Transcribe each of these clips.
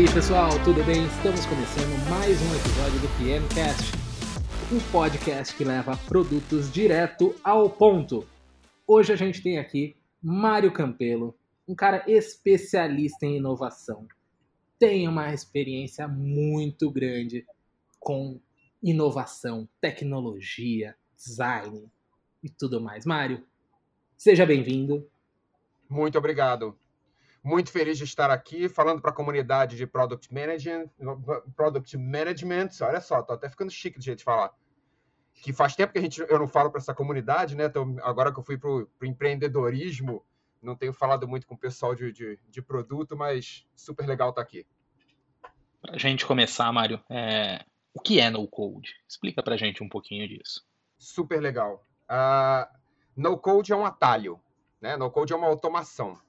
aí, pessoal, tudo bem? Estamos começando mais um episódio do PMcast, um podcast que leva produtos direto ao ponto. Hoje a gente tem aqui Mário Campelo, um cara especialista em inovação. Tem uma experiência muito grande com inovação, tecnologia, design e tudo mais. Mário, seja bem-vindo. Muito obrigado. Muito feliz de estar aqui falando para a comunidade de Product Management, Product Management. Olha só, tô até ficando chique de jeito de falar. Que faz tempo que a gente, eu não falo para essa comunidade, né? Então, agora que eu fui para o empreendedorismo, não tenho falado muito com o pessoal de, de, de produto, mas super legal estar aqui. Para a gente começar, Mário, é... o que é no code? Explica para a gente um pouquinho disso. Super legal. Uh, no code é um atalho, né? No code é uma automação.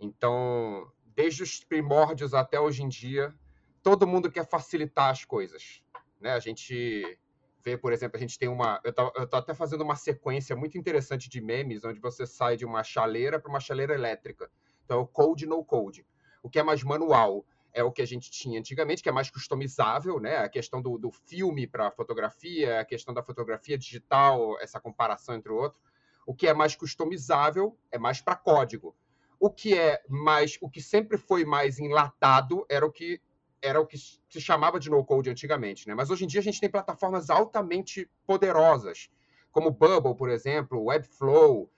Então, desde os primórdios até hoje em dia, todo mundo quer facilitar as coisas. Né? A gente vê, por exemplo, a gente tem uma. Eu tô, eu tô até fazendo uma sequência muito interessante de memes, onde você sai de uma chaleira para uma chaleira elétrica. Então, é o code no code. O que é mais manual é o que a gente tinha antigamente, que é mais customizável, né? A questão do, do filme para fotografia, a questão da fotografia digital, essa comparação entre o outro. O que é mais customizável é mais para código. O que é mais, o que sempre foi mais enlatado era o que era o que se chamava de no-code antigamente, né? Mas hoje em dia a gente tem plataformas altamente poderosas, como Bubble, por exemplo, Webflow, uh,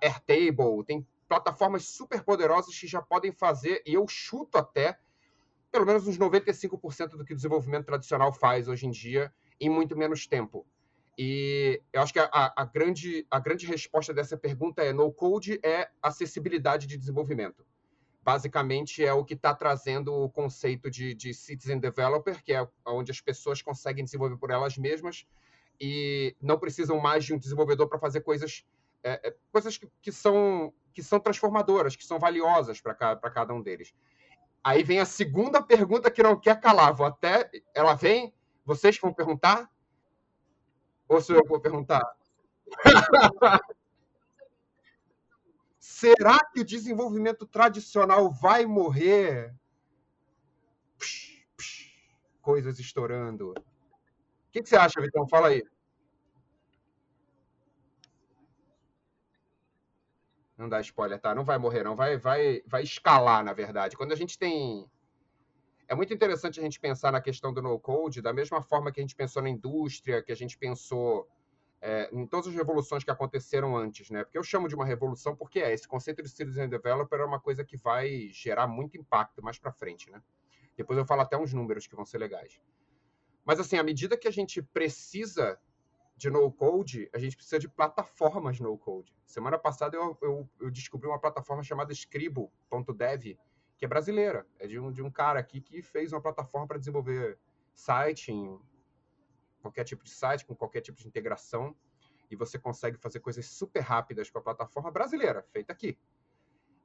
Airtable, tem plataformas super poderosas que já podem fazer, e eu chuto até, pelo menos uns 95% do que o desenvolvimento tradicional faz hoje em dia em muito menos tempo. E eu acho que a, a, grande, a grande resposta dessa pergunta é: no code é acessibilidade de desenvolvimento. Basicamente, é o que está trazendo o conceito de, de citizen developer, que é onde as pessoas conseguem desenvolver por elas mesmas e não precisam mais de um desenvolvedor para fazer coisas, é, é, coisas que, que, são, que são transformadoras, que são valiosas para cada um deles. Aí vem a segunda pergunta que não quer calar. Vou até. Ela vem. Vocês vão perguntar? Ou se eu vou perguntar? Será que o desenvolvimento tradicional vai morrer? Psh, psh, coisas estourando. O que, que você acha, Vitão? Fala aí. Não dá spoiler, tá? Não vai morrer, não. Vai, vai, vai escalar, na verdade. Quando a gente tem é muito interessante a gente pensar na questão do no-code da mesma forma que a gente pensou na indústria, que a gente pensou é, em todas as revoluções que aconteceram antes, né? Porque eu chamo de uma revolução porque é esse conceito de citizen developer é uma coisa que vai gerar muito impacto mais para frente, né? Depois eu falo até uns números que vão ser legais. Mas assim, à medida que a gente precisa de no-code, a gente precisa de plataformas no-code. Semana passada eu, eu, eu descobri uma plataforma chamada Scribo.dev, que é brasileira. É de um, de um cara aqui que fez uma plataforma para desenvolver site, em qualquer tipo de site, com qualquer tipo de integração. E você consegue fazer coisas super rápidas com a plataforma brasileira, feita aqui.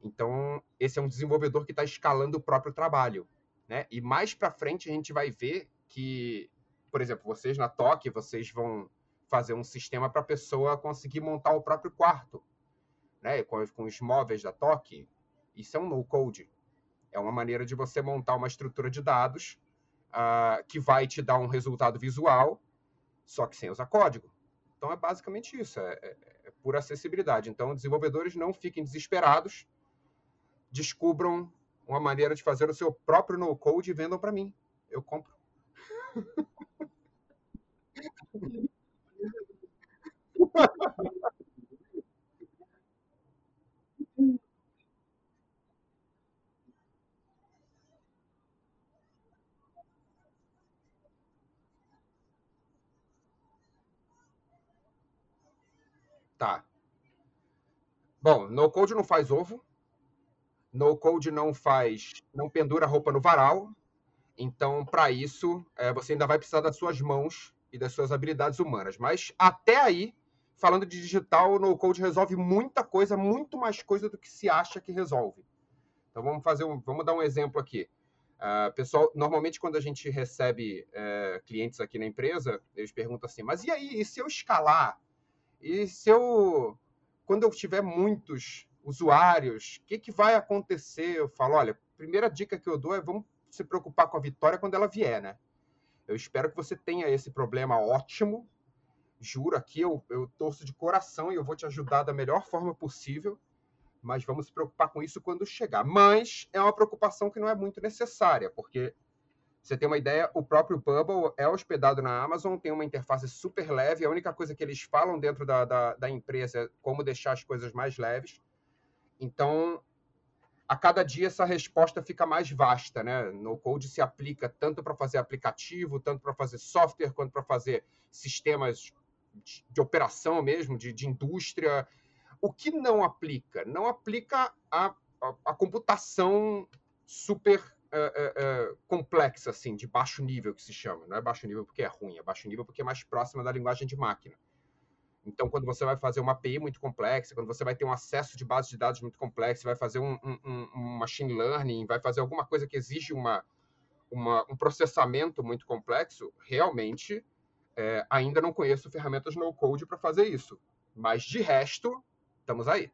Então, esse é um desenvolvedor que está escalando o próprio trabalho. Né? E mais para frente a gente vai ver que, por exemplo, vocês na TOC, vocês vão fazer um sistema para a pessoa conseguir montar o próprio quarto. Né? Com, com os móveis da TOC, isso é um no-code. É uma maneira de você montar uma estrutura de dados uh, que vai te dar um resultado visual, só que sem usar código. Então é basicamente isso, é, é, é por acessibilidade. Então, desenvolvedores não fiquem desesperados, descubram uma maneira de fazer o seu próprio no-code e vendam para mim. Eu compro. Tá. Bom, no code não faz ovo. No code não faz, não pendura roupa no varal. Então, para isso, é, você ainda vai precisar das suas mãos e das suas habilidades humanas. Mas até aí, falando de digital, o no code resolve muita coisa, muito mais coisa do que se acha que resolve. Então vamos fazer um, vamos dar um exemplo aqui. Uh, pessoal, normalmente quando a gente recebe uh, clientes aqui na empresa, eles perguntam assim: mas e aí, e se eu escalar? E se eu, quando eu tiver muitos usuários, o que, que vai acontecer? Eu falo, olha, primeira dica que eu dou é vamos se preocupar com a vitória quando ela vier, né? Eu espero que você tenha esse problema ótimo. Juro aqui, eu, eu torço de coração e eu vou te ajudar da melhor forma possível. Mas vamos se preocupar com isso quando chegar. Mas é uma preocupação que não é muito necessária, porque você tem uma ideia, o próprio Bubble é hospedado na Amazon, tem uma interface super leve. A única coisa que eles falam dentro da, da, da empresa é como deixar as coisas mais leves. Então, a cada dia essa resposta fica mais vasta, né? No Code se aplica tanto para fazer aplicativo, tanto para fazer software, quanto para fazer sistemas de, de operação mesmo, de, de, indústria. O que não aplica? Não aplica a, a, a computação super uh, uh, uh, complexa, assim, de baixo nível que se chama. Não é baixo nível porque é ruim, é baixo nível porque é mais próxima da linguagem de máquina. Então, quando você vai fazer uma API muito complexa, quando você vai ter um acesso de base de dados muito complexo, vai fazer um, um, um machine learning, vai fazer alguma coisa que exige uma, uma um processamento muito complexo, realmente é, ainda não conheço ferramentas no code para fazer isso. Mas de resto, estamos aí.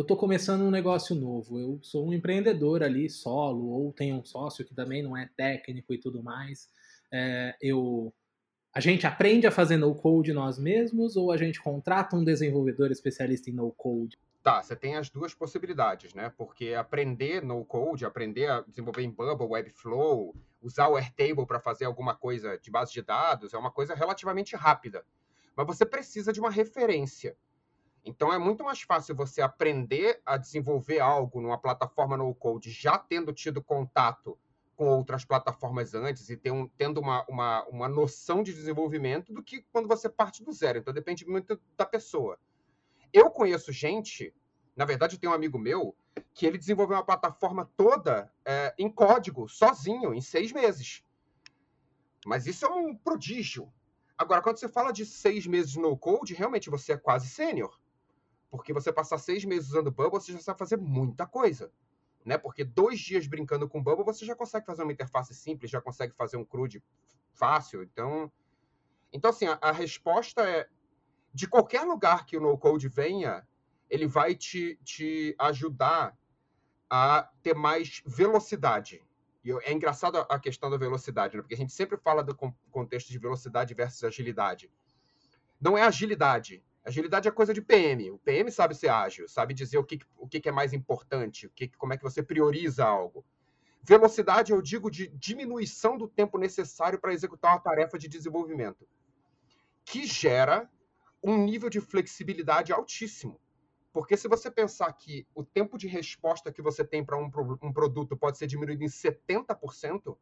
Eu estou começando um negócio novo. Eu sou um empreendedor ali, solo, ou tenho um sócio que também não é técnico e tudo mais. É, eu a gente aprende a fazer no-code nós mesmos ou a gente contrata um desenvolvedor especialista em no-code? Tá, você tem as duas possibilidades, né? Porque aprender no-code, aprender a desenvolver em Bubble, Webflow, usar o Airtable para fazer alguma coisa de base de dados é uma coisa relativamente rápida. Mas você precisa de uma referência. Então é muito mais fácil você aprender a desenvolver algo numa plataforma no-code já tendo tido contato com outras plataformas antes e ter um, tendo uma, uma, uma noção de desenvolvimento do que quando você parte do zero. Então depende muito da pessoa. Eu conheço gente, na verdade, tenho um amigo meu que ele desenvolveu uma plataforma toda é, em código, sozinho, em seis meses. Mas isso é um prodígio. Agora, quando você fala de seis meses no code, realmente você é quase sênior. Porque você passar seis meses usando Bubble, você já sabe fazer muita coisa né? Porque dois dias brincando com Bubble, você já consegue fazer uma interface simples, já consegue fazer um CRUD fácil. Então, então assim, a, a resposta é de qualquer lugar que o no-code venha, ele vai te, te ajudar a ter mais velocidade. E é engraçado a questão da velocidade, né? porque a gente sempre fala do contexto de velocidade versus agilidade. Não é agilidade, Agilidade é coisa de PM. O PM sabe ser ágil, sabe dizer o que, o que é mais importante, o que, como é que você prioriza algo. Velocidade, eu digo, de diminuição do tempo necessário para executar uma tarefa de desenvolvimento, que gera um nível de flexibilidade altíssimo. Porque se você pensar que o tempo de resposta que você tem para um, um produto pode ser diminuído em 70%,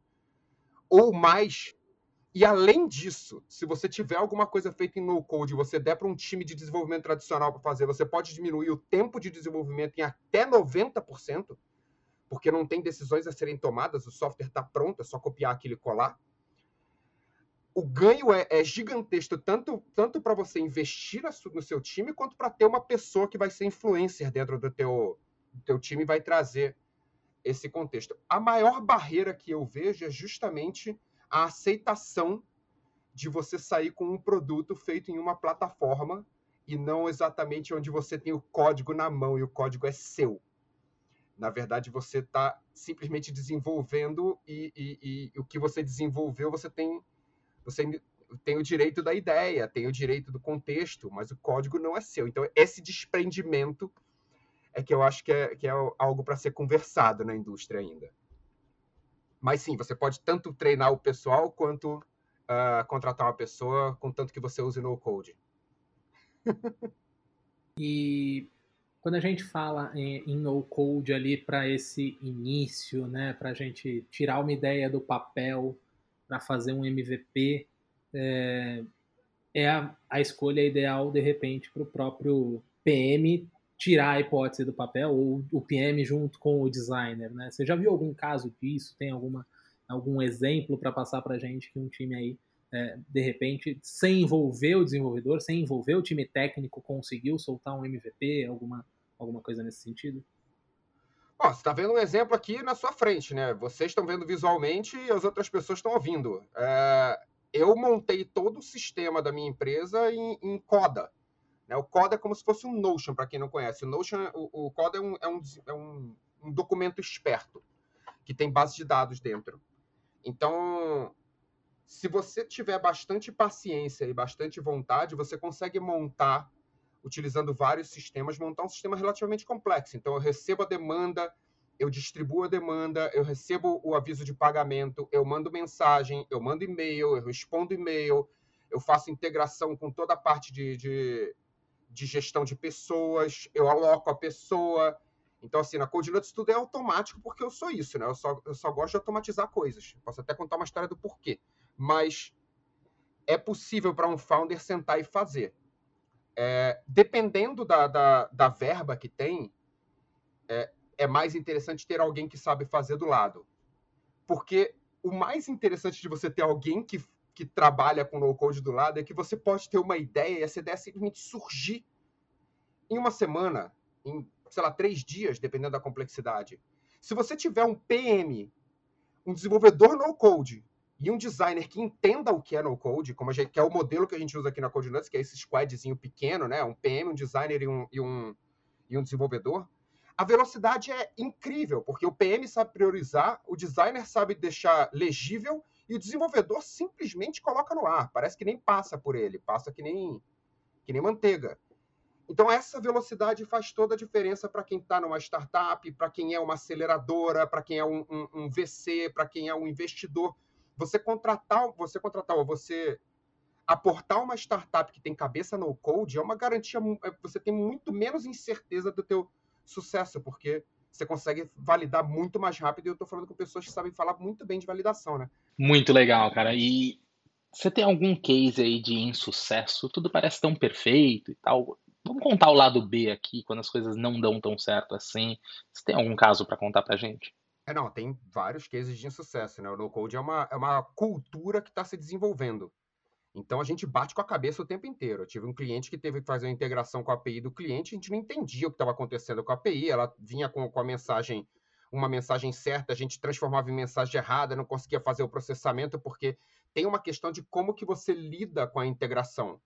ou mais e além disso, se você tiver alguma coisa feita em no-code, você der para um time de desenvolvimento tradicional para fazer, você pode diminuir o tempo de desenvolvimento em até 90%, porque não tem decisões a serem tomadas, o software está pronto, é só copiar aquilo e colar. O ganho é, é gigantesco, tanto, tanto para você investir no seu time, quanto para ter uma pessoa que vai ser influencer dentro do teu, do teu time e vai trazer esse contexto. A maior barreira que eu vejo é justamente a aceitação de você sair com um produto feito em uma plataforma e não exatamente onde você tem o código na mão e o código é seu. Na verdade, você está simplesmente desenvolvendo e, e, e, o que você desenvolveu, você tem, você tem o direito da ideia, tem o direito do contexto, mas o código não é seu. Então, esse desprendimento é que eu acho que é, que é algo para ser conversado na indústria ainda. Mas sim, você pode tanto treinar o pessoal quanto uh, contratar uma pessoa, contanto que você use no code. e quando a gente fala em, em no code ali para esse início, né, para a gente tirar uma ideia do papel para fazer um MVP, é, é a, a escolha ideal de repente para o próprio PM tirar a hipótese do papel, ou o PM junto com o designer, né? Você já viu algum caso disso? Tem alguma, algum exemplo para passar para gente que um time aí, é, de repente, sem envolver o desenvolvedor, sem envolver o time técnico, conseguiu soltar um MVP, alguma, alguma coisa nesse sentido? Bom, você está vendo um exemplo aqui na sua frente, né? Vocês estão vendo visualmente e as outras pessoas estão ouvindo. É, eu montei todo o sistema da minha empresa em, em Coda. Né? O Coda é como se fosse um Notion, para quem não conhece. O Notion, o, o Coda é, um, é, um, é um, um documento esperto que tem base de dados dentro. Então, se você tiver bastante paciência e bastante vontade, você consegue montar, utilizando vários sistemas, montar um sistema relativamente complexo. Então, eu recebo a demanda, eu distribuo a demanda, eu recebo o aviso de pagamento, eu mando mensagem, eu mando e-mail, eu respondo e-mail, eu faço integração com toda a parte de, de, de gestão de pessoas, eu aloco a pessoa. Então, assim, na CodeNuts tudo é automático porque eu sou isso, né? Eu só, eu só gosto de automatizar coisas. Posso até contar uma história do porquê. Mas é possível para um founder sentar e fazer. É, dependendo da, da, da, verba que tem, é, é mais interessante ter alguém que sabe fazer do lado. Porque o mais interessante de você ter alguém que que trabalha com no code do lado é que você pode ter uma ideia e essa ideia simplesmente surgir em uma semana, em, sei lá, três dias, dependendo da complexidade. Se você tiver um PM, um desenvolvedor no code e um designer que entenda o que é no code, como gente, que é o modelo que a gente usa aqui na CodeNuts, que é esse squadzinho pequeno, né? Um PM, um designer e um, e um, e um desenvolvedor, a velocidade é incrível, porque o PM sabe priorizar, o designer sabe deixar legível e o desenvolvedor simplesmente coloca no ar. Parece que nem passa por ele, passa que nem, que nem manteiga. Então, essa velocidade faz toda a diferença para quem está numa startup, para quem é uma aceleradora, para quem é um, um, um VC, para quem é um investidor. Você contratar, você contratar ou você aportar uma startup que tem cabeça no code é uma garantia. É, você tem muito menos incerteza do teu sucesso, porque você consegue validar muito mais rápido. E eu estou falando com pessoas que sabem falar muito bem de validação, né? Muito legal, cara. E você tem algum case aí de insucesso? Tudo parece tão perfeito e tal. Vamos contar o lado B aqui, quando as coisas não dão tão certo assim. Você tem algum caso para contar pra gente? É, não, tem vários cases de insucesso, né? O no-code é uma, é uma cultura que está se desenvolvendo. Então a gente bate com a cabeça o tempo inteiro. Eu tive um cliente que teve que fazer uma integração com a API do cliente, a gente não entendia o que estava acontecendo com a API, ela vinha com, com a mensagem, uma mensagem certa, a gente transformava em mensagem errada, não conseguia fazer o processamento, porque tem uma questão de como que você lida com a integração.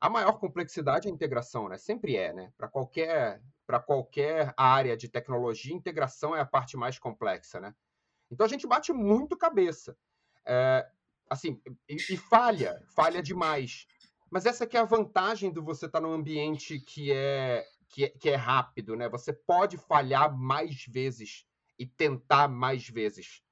A maior complexidade é a integração, né? Sempre é, né? Para qualquer, qualquer área de tecnologia, integração é a parte mais complexa, né? Então a gente bate muito cabeça. É, assim, e, e, falha, falha demais. Mas essa que é a vantagem do você estar tá num ambiente que é, que é, que é rápido, né? Você pode falhar mais vezes e tentar mais vezes.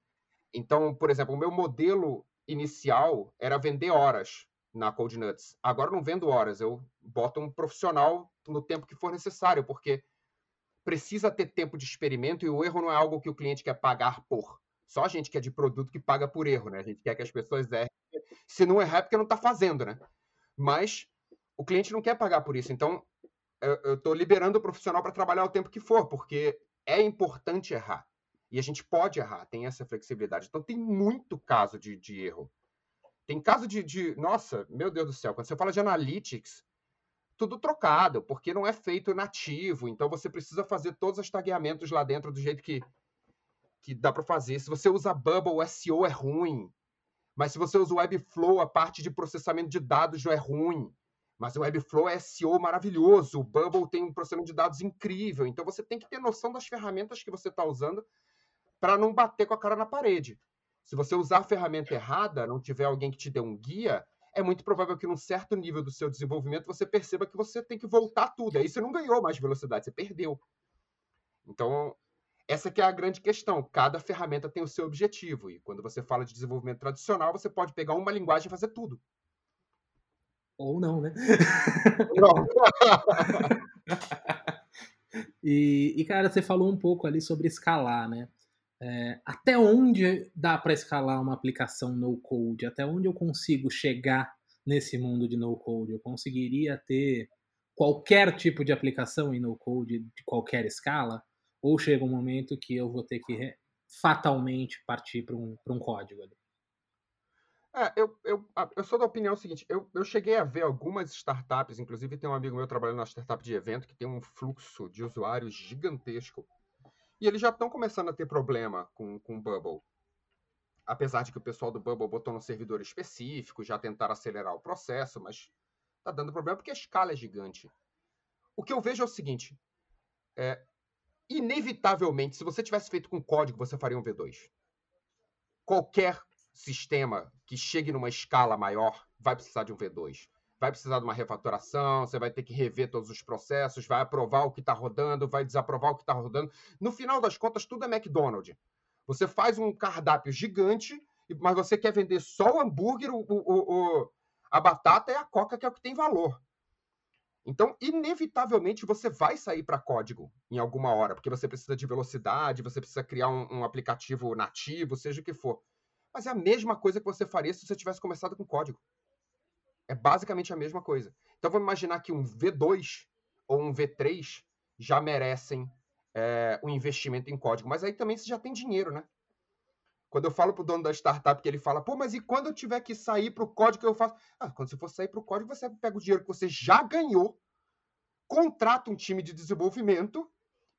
Então, por exemplo, o meu modelo inicial era vender horas na Cold Nuts. Agora não vendo horas, eu boto um profissional no tempo que for necessário, porque precisa ter tempo de experimento e o erro não é algo que o cliente quer pagar por. Só a gente que é de produto que paga por erro, né? A gente quer que as pessoas errem. Se não errar, é porque não está fazendo, né? Mas o cliente não quer pagar por isso. Então, eu estou liberando o profissional para trabalhar o tempo que for, porque é importante errar. E a gente pode errar, tem essa flexibilidade. Então, tem muito caso de, de erro. Tem caso de, de. Nossa, meu Deus do céu, quando você fala de analytics, tudo trocado, porque não é feito nativo. Então, você precisa fazer todos os tagueamentos lá dentro do jeito que que dá para fazer. Se você usa Bubble, o SEO é ruim. Mas se você usa o Webflow, a parte de processamento de dados já é ruim. Mas o Webflow é SEO maravilhoso. O Bubble tem um processamento de dados incrível. Então você tem que ter noção das ferramentas que você está usando para não bater com a cara na parede. Se você usar a ferramenta errada, não tiver alguém que te dê um guia, é muito provável que num certo nível do seu desenvolvimento você perceba que você tem que voltar tudo. Aí você não ganhou mais velocidade, você perdeu. Então, essa que é a grande questão. Cada ferramenta tem o seu objetivo. E quando você fala de desenvolvimento tradicional, você pode pegar uma linguagem e fazer tudo. Ou não, né? Não. e, e, cara, você falou um pouco ali sobre escalar, né? É, até onde dá para escalar uma aplicação no code? Até onde eu consigo chegar nesse mundo de no code? Eu conseguiria ter qualquer tipo de aplicação em no code de qualquer escala? Ou chega um momento que eu vou ter que fatalmente partir para um, um código ali? É, eu, eu, eu sou da opinião seguinte: eu, eu cheguei a ver algumas startups, inclusive tem um amigo meu trabalhando na startup de evento que tem um fluxo de usuários gigantesco. E eles já estão começando a ter problema com, com o Bubble. Apesar de que o pessoal do Bubble botou no servidor específico, já tentaram acelerar o processo, mas está dando problema porque a escala é gigante. O que eu vejo é o seguinte: é, inevitavelmente, se você tivesse feito com código, você faria um V2. Qualquer sistema que chegue numa escala maior vai precisar de um V2. Vai precisar de uma refatoração, você vai ter que rever todos os processos, vai aprovar o que está rodando, vai desaprovar o que está rodando. No final das contas, tudo é McDonald's. Você faz um cardápio gigante, mas você quer vender só o hambúrguer, o, o, o, a batata e a coca, que é o que tem valor. Então, inevitavelmente, você vai sair para código em alguma hora, porque você precisa de velocidade, você precisa criar um, um, aplicativo nativo, seja o que for. Mas é a mesma coisa que você faria se você tivesse começado com código. É basicamente a mesma coisa. Então, vamos imaginar que um V2 ou um V3 já merecem é, um investimento em código. Mas aí também você já tem dinheiro, né? Quando eu falo pro dono da startup que ele fala, pô, mas e quando eu tiver que sair pro código que eu faço? Ah, quando você for sair pro código, você pega o dinheiro que você já ganhou, contrata um time de desenvolvimento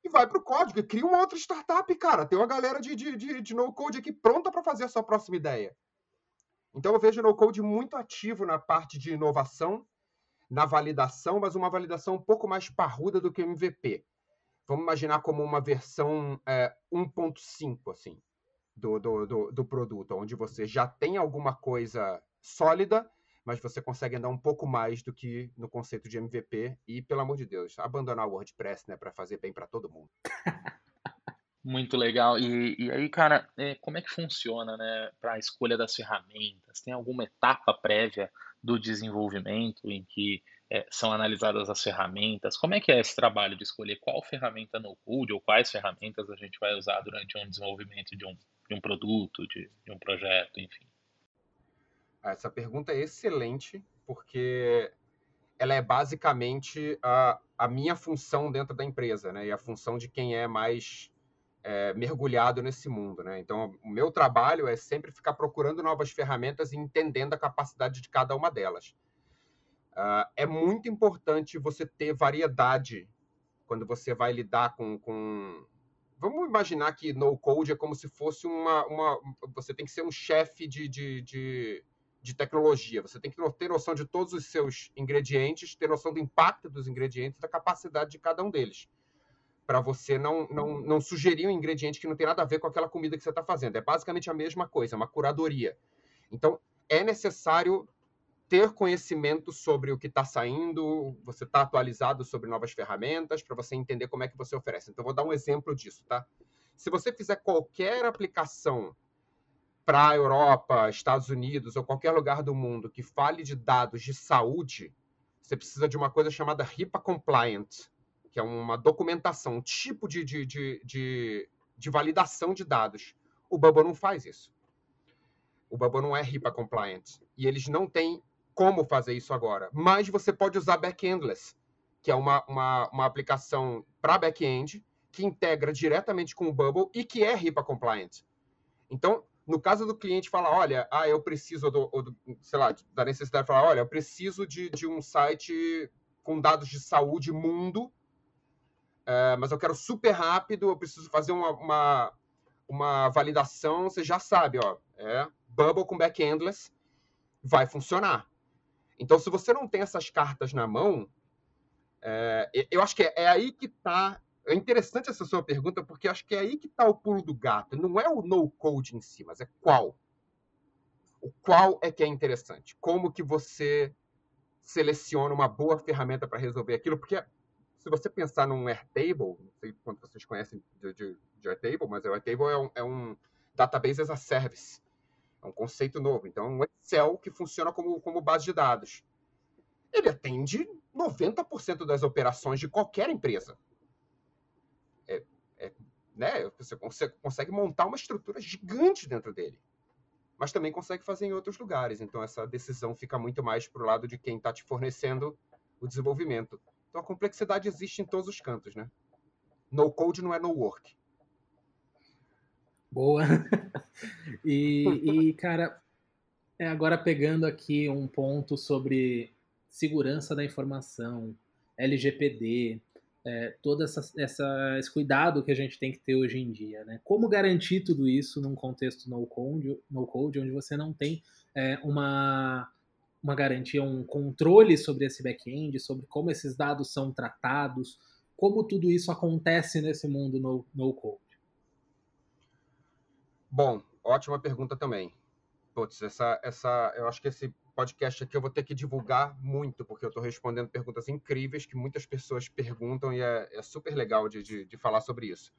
e vai pro código e cria uma outra startup, cara. Tem uma galera de, de, de, de no-code aqui pronta para fazer a sua próxima ideia. Então eu vejo o no-code muito ativo na parte de inovação, na validação, mas uma validação um pouco mais parruda do que o MVP. Vamos imaginar como uma versão é, 1.5, assim do, do, do, do produto, onde você já tem alguma coisa sólida, mas você consegue andar um pouco mais do que no conceito de MVP e, pelo amor de Deus, abandonar o WordPress, né, para fazer bem para todo mundo. Muito legal. E, e aí, cara, é, como é que funciona, né, para a escolha das ferramentas? Tem alguma etapa prévia do desenvolvimento em que é, são analisadas as ferramentas? Como é que é esse trabalho de escolher qual ferramenta no code ou quais ferramentas a gente vai usar durante um desenvolvimento de um, de um produto, de, de um projeto, enfim? Ah, essa pergunta é excelente, porque ela é basicamente a, a minha função dentro da empresa, né? E a função de quem é mais é, mergulhado nesse mundo, né? Então, o meu trabalho é sempre ficar procurando novas ferramentas e entendendo a capacidade de cada uma delas. Uh, é muito importante você ter variedade quando você vai lidar com, com vamos imaginar que no code é como se fosse uma. uma você tem que ser um chefe de, de, de, de, tecnologia. Você tem que ter noção de todos os seus ingredientes, ter noção do impacto dos ingredientes, da capacidade de cada um deles. Para você não, não, não sugerir um ingrediente que não tem nada a ver com aquela comida que você está fazendo. É basicamente a mesma coisa, é uma curadoria. Então, é necessário ter conhecimento sobre o que está saindo, você está atualizado sobre novas ferramentas, para você entender como é que você oferece. Então, vou dar um exemplo disso, tá? Se você fizer qualquer aplicação para a Europa, Estados Unidos ou qualquer lugar do mundo que fale de dados de saúde, você precisa de uma coisa chamada HIPAA Compliant, que é uma documentação, um tipo de, de, de, de, de validação de dados. O Bubble não faz isso. O Bubble não é HIPAA compliant. E eles não têm como fazer isso agora. Mas você pode usar Backendless, que é uma, uma, uma aplicação para back-end que integra diretamente com o Bubble e que é HIPAA compliant. Então, no caso do cliente falar, olha, ah, eu preciso do, do sei lá, da necessidade de falar, olha, eu preciso de, de um site com dados de saúde mundo, é, mas eu quero super rápido, eu preciso fazer uma, uma, uma validação, você já sabe, ó, é Bubble com backendless vai funcionar. Então, se você não tem essas cartas na mão, é, eu acho que é, é aí que está. É interessante essa sua pergunta, porque acho que é aí que está o pulo do gato. Não é o no-code em si, mas é qual. O qual é que é interessante. Como que você seleciona uma boa ferramenta para resolver aquilo, porque se você pensar num Airtable, não sei quanto vocês conhecem de, de, de Airtable, mas o Airtable é um, é um database as a service. É um conceito novo. Então, é um Excel que funciona como, como base de dados. Ele atende 90% das operações de qualquer empresa. É, é, né? Você consegue, consegue montar uma estrutura gigante dentro dele. Mas também consegue fazer em outros lugares. Então, essa decisão fica muito mais para o lado de quem está te fornecendo o desenvolvimento. Então, a complexidade existe em todos os cantos. Né? No code não é no work. Boa. e, e, cara, é, agora pegando aqui um ponto sobre segurança da informação, LGPD, é, todo essa, essa, esse cuidado que a gente tem que ter hoje em dia. Né? Como garantir tudo isso num contexto no-code, no code, onde você não tem é, uma, uma garantia, um controle sobre esse back-end, sobre como esses dados são tratados, como tudo isso acontece nesse mundo no, no code? Bom, ótima pergunta também. Putz, essa, essa, eu acho que esse podcast aqui eu vou ter que divulgar muito, porque eu estou respondendo perguntas incríveis que muitas pessoas perguntam e é, é super legal de, de, de, falar sobre isso.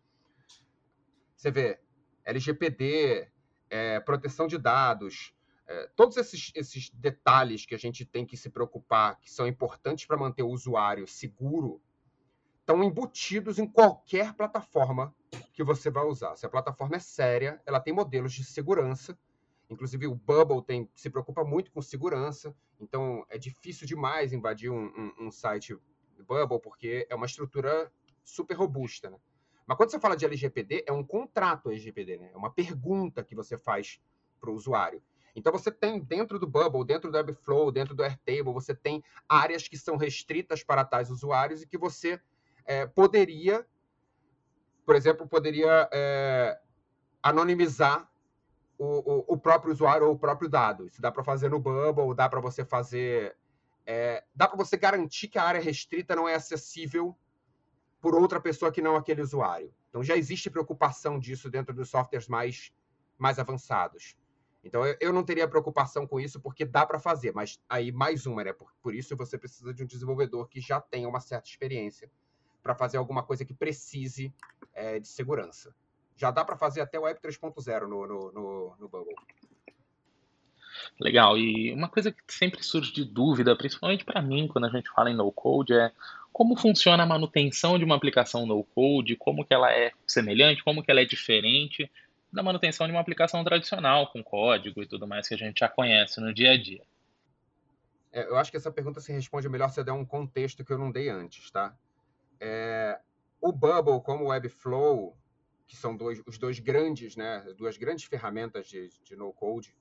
Você vê, LGPD, é, proteção de dados, é, todos esses, esses detalhes que a gente tem que se preocupar, que são importantes para manter o usuário seguro, estão embutidos em qualquer plataforma que você vai usar. Se a plataforma é séria, ela tem modelos de segurança. Inclusive, o Bubble tem, se preocupa muito com segurança. Então, é difícil demais invadir um, um, um site Bubble, porque é uma estrutura super robusta. Né? Mas quando você fala de LGPD, é um contrato LGPD, né? é uma pergunta que você faz para o usuário. Então você tem dentro do Bubble, dentro do Webflow, dentro do Airtable, você tem áreas que são restritas para tais usuários e que você é, poderia, por exemplo, poderia é, anonimizar o, o, o, próprio usuário ou o próprio dado. Isso dá para fazer no Bubble, dá para você fazer. É, dá para você garantir que a área restrita não é acessível por outra pessoa que não aquele usuário. Então já existe preocupação disso dentro dos softwares mais, mais avançados. Então eu, não teria preocupação com isso porque dá para fazer, mas aí mais uma, né? Por, por isso você precisa de um desenvolvedor que já tenha uma certa experiência para fazer alguma coisa que precise é, de segurança. Já dá para fazer até o Web 3.0 no, no, no, no Bubble. Legal, e uma coisa que sempre surge de dúvida, principalmente para mim, quando a gente fala em no-code, é como funciona a manutenção de uma aplicação no-code, como que ela é semelhante, como que ela é diferente da manutenção de uma aplicação tradicional, com código e tudo mais que a gente já conhece no dia a dia. É, eu acho que essa pergunta se responde melhor se eu der um contexto que eu não dei antes, tá? É, o Bubble, como o Webflow, que são dois, os dois grandes, né, duas grandes ferramentas de, de no-code,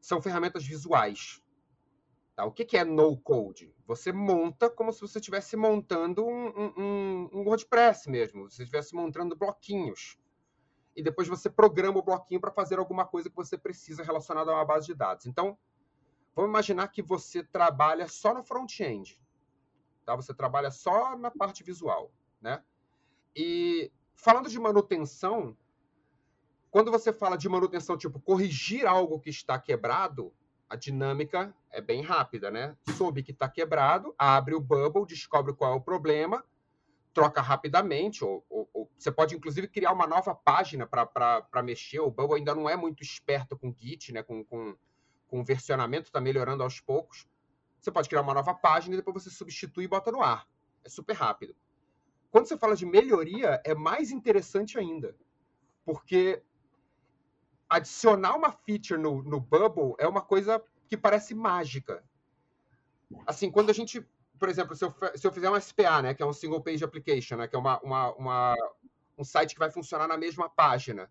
são ferramentas visuais. Tá? O que, que é no-code? Você monta como se você estivesse montando um, um, um WordPress mesmo, você estivesse montando bloquinhos. E depois você programa o bloquinho para fazer alguma coisa que você precisa relacionada a uma base de dados. Então, vamos imaginar que você trabalha só no front-end. Tá? Você trabalha só na parte visual, né? E falando de manutenção, quando você fala de manutenção, tipo corrigir algo que está quebrado, a dinâmica é bem rápida, né? Soube que está quebrado, abre o bubble, descobre qual é o problema, troca rapidamente, ou, ou, ou você pode inclusive criar uma nova página para mexer. O bubble ainda não é muito esperto com Git, né? Com, com, com versionamento, está melhorando aos poucos. Você pode criar uma nova página e depois você substitui e bota no ar. É super rápido. Quando você fala de melhoria, é mais interessante ainda. Porque adicionar uma feature no, no Bubble é uma coisa que parece mágica. Assim, quando a gente, por exemplo, se eu, se eu fizer um SPA, né, que é um single page application, né, que é uma, uma, uma, um site que vai funcionar na mesma página,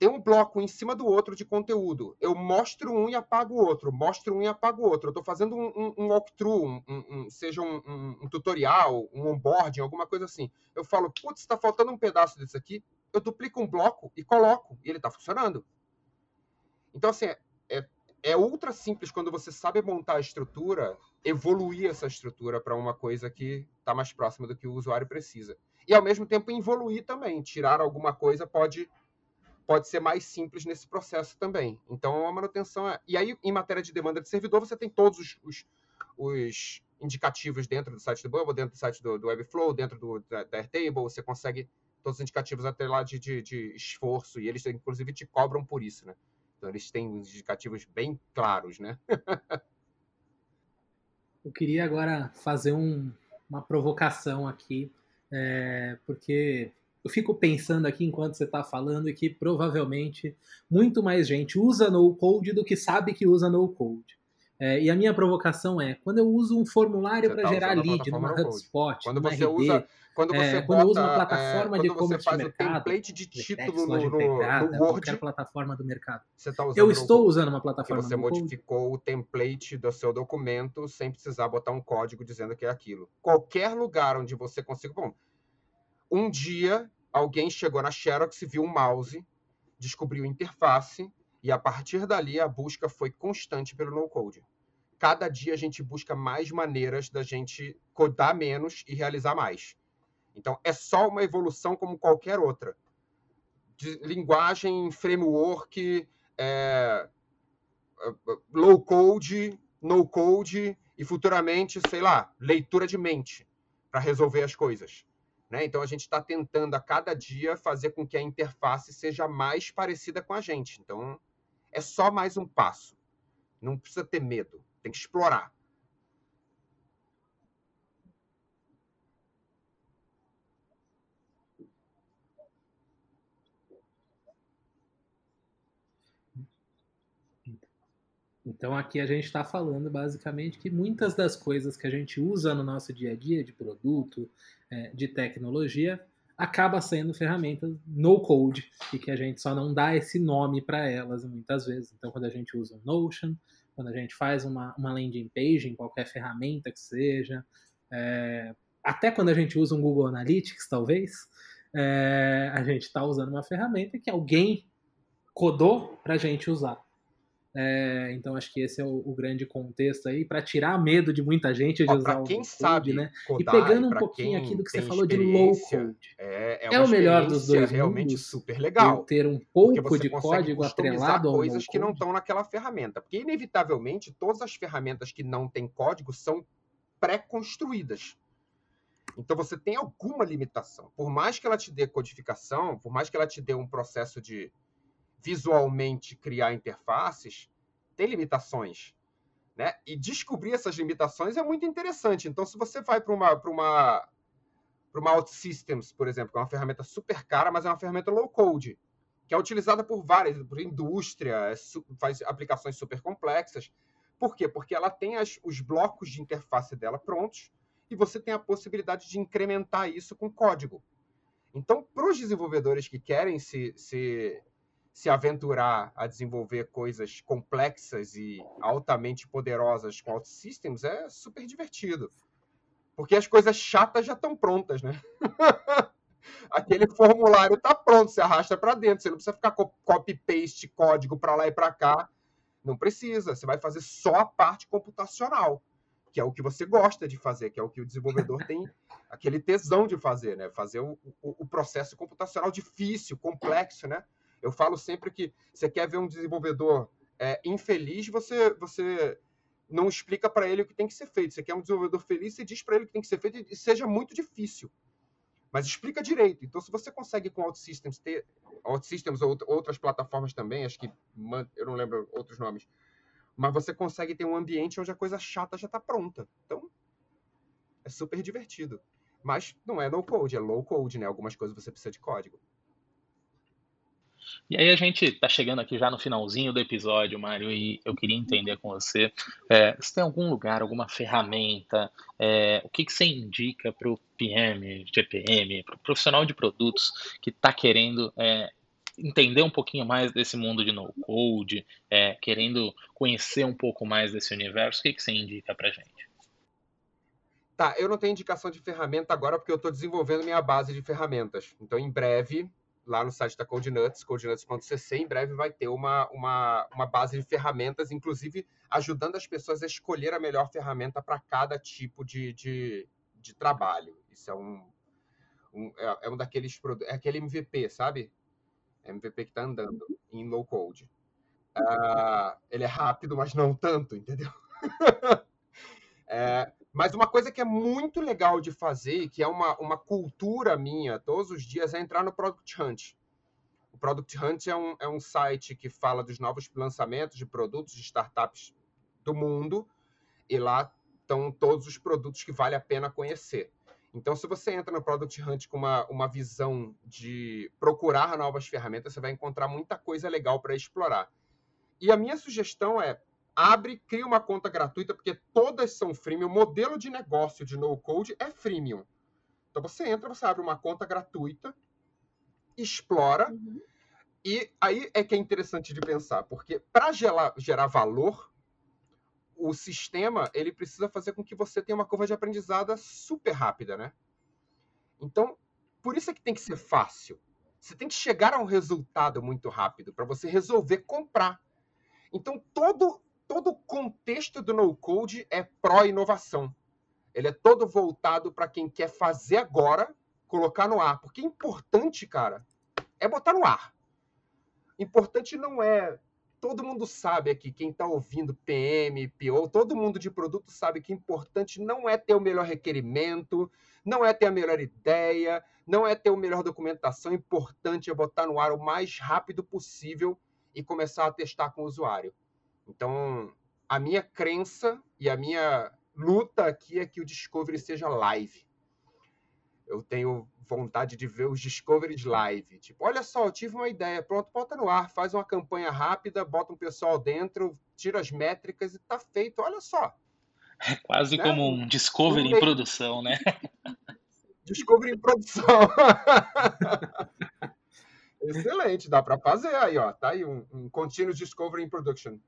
tem um bloco em cima do outro de conteúdo. Eu mostro um e apago o outro, mostro um e apago o outro. Eu estou fazendo um, um, um walkthrough, um, seja um, tutorial, um onboarding, alguma coisa assim. Eu falo, putz, está faltando um pedaço desse aqui. Eu duplico um bloco e coloco, e ele está funcionando. Então, assim, é, ultra simples quando você sabe montar a estrutura, evoluir essa estrutura para uma coisa que está mais próxima do que o usuário precisa. E, ao mesmo tempo, evoluir também. Tirar alguma coisa pode pode ser mais simples nesse processo também. Então, a manutenção é. E aí, em matéria de demanda de servidor, você tem todos os, os, os indicativos dentro do site do Bubble, dentro do site do, do Webflow, dentro do, da, da, Airtable, você consegue todos os indicativos até lá de, de, de, esforço, e eles, inclusive, te cobram por isso, né? Então, eles têm indicativos bem claros, né? Eu queria agora fazer um, uma provocação aqui, é, porque eu fico pensando aqui enquanto você está falando que provavelmente muito mais gente usa no code do que sabe que usa no code. É, e a minha provocação é, quando eu uso um formulário para tá gerar lead numa HubSpot, quando você RD, usa, quando você é, quando eu uso uma plataforma é, de e-commerce de mercado, template de título no, no, no Word, plataforma do mercado. Tá eu estou usando uma plataforma. você modificou code. o template do seu documento sem precisar botar um código dizendo que é aquilo. Qualquer lugar onde você consiga, bom, um dia alguém chegou na Xerox, viu um mouse, descobriu interface e a partir dali a busca foi constante pelo no-code. Cada dia a gente busca mais maneiras da gente codar menos e realizar mais. Então, é só uma evolução como qualquer outra. De linguagem, framework, é, é low code, no code e futuramente, sei lá, leitura de mente para resolver as coisas. Né? Então, a gente está tentando a cada dia fazer com que a interface seja mais parecida com a gente. Então, é só mais um passo. Não precisa ter medo, tem que explorar. Então aqui a gente está falando basicamente que muitas das coisas que a gente usa no nosso dia a dia de produto, é, de tecnologia, acaba sendo ferramentas no code e que a gente só não dá esse nome para elas muitas vezes. Então quando a gente usa o Notion, quando a gente faz uma, uma landing page em qualquer ferramenta que seja, é, até quando a gente usa um Google Analytics, talvez, é, a gente está usando uma ferramenta que alguém codou para a gente usar. É, então acho que esse é o, o grande contexto aí para tirar medo de muita gente de Ó, usar quem o sabe code, né? E pegando um pouquinho aqui do que você falou de low code, é, é, é o melhor dos dois realmente mundos. super legal. ter um pouco de código atrelado ao coisas que não estão naquela ferramenta. Porque, inevitavelmente, todas as ferramentas que não têm código são pré-construídas. Então, você tem alguma limitação. Por mais que ela te dê codificação, por mais que ela te dê um processo de visualmente criar interfaces, tem limitações. Né? E descobrir essas limitações é muito interessante. Então, se você vai para uma, uma, uma OutSystems, por exemplo, que é uma ferramenta super cara, mas é uma ferramenta low code, que é utilizada por várias, por indústria, é faz aplicações super complexas. Por quê? Porque ela tem as- os blocos de interface dela prontos e você tem a possibilidade de incrementar isso com código. Então, para os desenvolvedores que querem se, se, se aventurar a desenvolver coisas complexas e altamente poderosas com OutSystems, é super divertido. Porque as coisas chatas já estão prontas, né? Aquele formulário está pronto, você arrasta para dentro, você não precisa ficar co- copy-paste código para lá e para cá. Não precisa, você vai fazer só a parte computacional, que é o que você gosta de fazer, que é o que o desenvolvedor tem aquele tesão de fazer, né? Fazer o, o- o processo computacional difícil, complexo, né? Eu falo sempre que você quer ver um desenvolvedor é, infeliz, você, você não explica para ele o que tem que ser feito. Você quer um desenvolvedor feliz, você diz para ele o que tem que ser feito e seja muito difícil. Mas explica direito. Então, se você consegue com OutSystems ter OutSystems ou out- outras plataformas também, acho que eu não lembro outros nomes, mas você consegue ter um ambiente onde a coisa chata já está pronta. Então, é super divertido. Mas não é no code, é low code, né? Algumas coisas você precisa de código. E aí a gente tá chegando aqui já no finalzinho do episódio, Mário, e eu queria entender com você é, se tem algum lugar, alguma ferramenta, é, o que, que você indica para o PM, GPM, para o profissional de produtos que está querendo é, entender um pouquinho mais desse mundo de no-code, é, querendo conhecer um pouco mais desse universo, o que, que você indica para gente? Tá, eu não tenho indicação de ferramenta agora porque eu estou desenvolvendo minha base de ferramentas. Então, em breve, lá no site da CodeNuts, codenuts.cc, em breve vai ter uma, uma, uma base de ferramentas, inclusive ajudando as pessoas a escolher a melhor ferramenta para cada tipo de, de, de trabalho. Isso é um, um, é, é um daqueles produtos, é aquele MVP, sabe? MVP que está andando em low code. Ah, ele é rápido, mas não tanto, entendeu? É, mas uma coisa que é muito legal de fazer, que é uma, uma cultura minha todos os dias, é entrar no Product Hunt. O Product Hunt é um, é um site que fala dos novos lançamentos de produtos de startups do mundo, e lá estão todos os produtos que vale a pena conhecer. Então, se você entra no Product Hunt com uma, uma visão de procurar novas ferramentas, você vai encontrar muita coisa legal para explorar. E a minha sugestão é abre, cria uma conta gratuita, porque todas são freemium. O modelo de negócio de no-code é freemium. Então você entra, você abre uma conta gratuita, explora, Uhum. e aí é que é interessante de pensar, porque para gerar, gerar valor, o sistema ele precisa fazer com que você tenha uma curva de aprendizado super rápida, né? Então, por isso é que tem que ser fácil. Você tem que chegar a um resultado muito rápido para você resolver comprar. Então, todo todo o contexto do no-code é pró-inovação. Ele é todo voltado para quem quer fazer agora colocar no ar. Porque importante, cara, é botar no ar. Importante não é. Todo mundo sabe aqui, quem está ouvindo PM, PO, todo mundo de produto sabe que importante não é ter o melhor requerimento, não é ter a melhor ideia, não é ter a melhor documentação. Importante é botar no ar o mais rápido possível e começar a testar com o usuário. Então, a minha crença e a minha luta aqui é que o Discovery seja live. Eu tenho vontade de ver os Discovery live. Tipo, olha só, eu tive uma ideia, pronto, bota no ar, faz uma campanha rápida, bota um pessoal dentro, tira as métricas e tá feito. Olha só. É quase né? como um Discovery em produção, né? Discovery em produção. Excelente, dá para fazer aí, ó. Tá aí um, um Continuous Discovery in Production.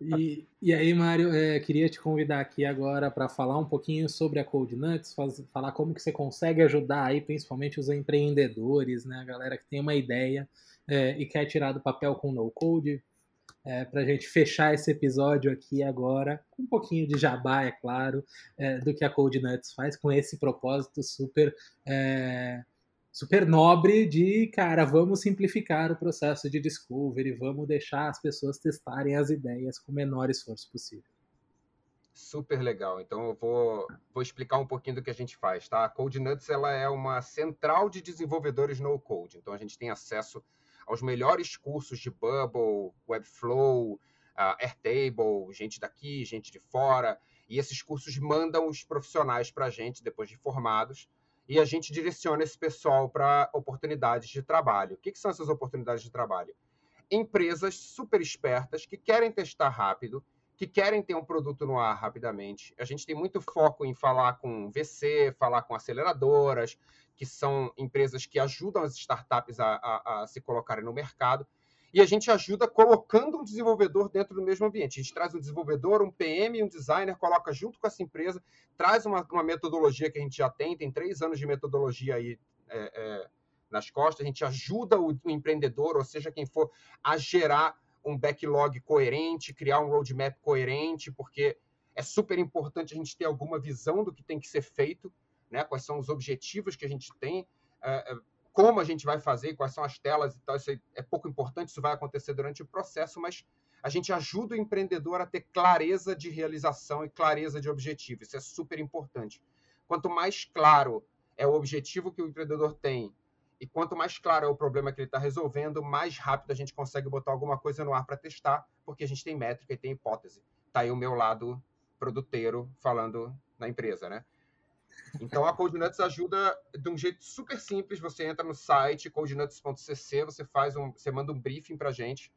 E, e aí, Mário, é, queria te convidar aqui agora para falar um pouquinho sobre a Code Nuts, faz, falar como que você consegue ajudar aí, principalmente os empreendedores, né, a galera que tem uma ideia é, e quer tirar do papel com no code, é, para a gente fechar esse episódio aqui agora, com um pouquinho de jabá, é claro, é, do que a Code Nuts faz, com esse propósito super é, super nobre de, cara, vamos simplificar o processo de discovery, vamos deixar as pessoas testarem as ideias com o menor esforço possível. Super legal. Então eu vou, vou explicar um pouquinho do que a gente faz, tá? A Code Nuts ela é uma central de desenvolvedores no code. Então a gente tem acesso aos melhores cursos de Bubble, Webflow, uh, Airtable, gente daqui, gente de fora. E esses cursos mandam os profissionais para a gente depois de formados e a gente direciona esse pessoal para oportunidades de trabalho. O que, que são essas oportunidades de trabalho? Empresas super espertas que querem testar rápido, que querem ter um produto no ar rapidamente. A gente tem muito foco em falar com VC, falar com aceleradoras, que são empresas que ajudam as startups a, a, a se colocarem no mercado e a gente ajuda colocando um desenvolvedor dentro do mesmo ambiente. A gente traz um desenvolvedor, um PM um designer, coloca junto com essa empresa, traz uma, uma metodologia que a gente já tem, tem três anos de metodologia aí é, é, nas costas, a gente ajuda o, o empreendedor, ou seja, quem for, a gerar um backlog coerente, criar um roadmap coerente, porque é super importante a gente ter alguma visão do que tem que ser feito, né? quais são os objetivos que a gente tem. Como a gente vai fazer, quais são as telas e tal, isso é pouco importante, isso vai acontecer durante o processo, mas a gente ajuda o empreendedor a ter clareza de realização e clareza de objetivo. Isso é super importante. Quanto mais claro é o objetivo que o empreendedor tem e quanto mais claro é o problema que ele está resolvendo, mais rápido a gente consegue botar alguma coisa no ar para testar, porque a gente tem métrica e tem hipótese. Está aí o meu lado produteiro falando na empresa, né? Então a CodeNuts ajuda de um jeito super simples. Você entra no site codenuts.cc, você faz um, você manda um briefing para a gente.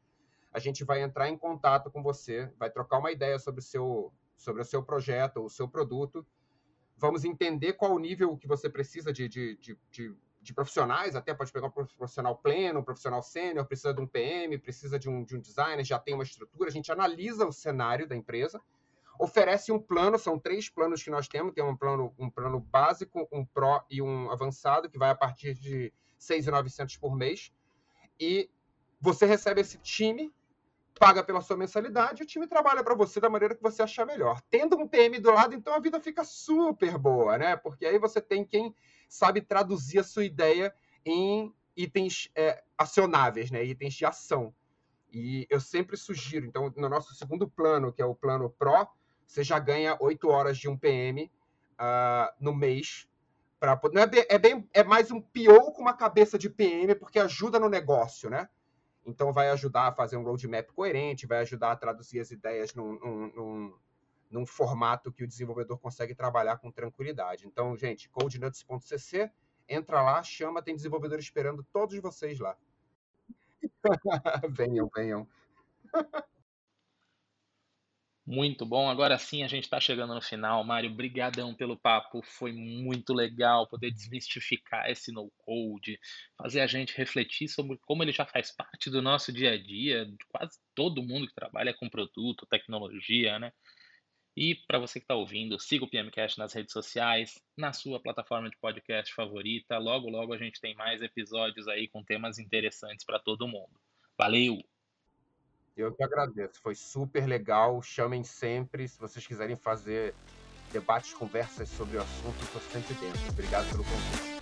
A gente vai entrar em contato com você, vai trocar uma ideia sobre o seu, sobre o seu projeto, o seu produto. Vamos entender qual o nível que você precisa de, de, de, de, de profissionais, até pode pegar um profissional pleno, um profissional sênior, precisa de um PM, precisa de um, de um designer, já tem uma estrutura. A gente analisa o cenário da empresa oferece um plano, são três planos que nós temos, tem um plano, um plano básico, um Pro e um avançado, que vai a partir de 6.900 por mês, e você recebe esse time, paga pela sua mensalidade, e o time trabalha para você da maneira que você achar melhor. Tendo um PM do lado, então a vida fica super boa, né? Porque aí você tem quem sabe traduzir a sua ideia em itens é, acionáveis, né? Itens de ação. E eu sempre sugiro, então, no nosso segundo plano, que é o plano Pro, você já ganha 8 horas de um PM uh, ah, no mês. Pra, não é, bem, é, bem, é mais um PO com uma cabeça de PM, porque ajuda no negócio, né? Então vai ajudar a fazer um roadmap coerente, vai ajudar a traduzir as ideias num, num, num, num formato que o desenvolvedor consegue trabalhar com tranquilidade. Então, gente, codenuts.cc, entra lá, chama, tem desenvolvedor esperando todos vocês lá. venham, venham. Muito bom. Agora sim a gente está chegando no final. Mário, brigadão pelo papo. Foi muito legal poder desmistificar esse no-code, fazer a gente refletir sobre como ele já faz parte do nosso dia a dia, de quase todo mundo que trabalha com produto, tecnologia, né? E para você que está ouvindo, siga o PMCast nas redes sociais, na sua plataforma de podcast favorita. Logo, logo a gente tem mais episódios aí com temas interessantes para todo mundo. Valeu! Eu que agradeço, foi super legal. Chamem sempre, se vocês quiserem fazer debates, conversas sobre o assunto, estou sempre dentro. Obrigado pelo convite.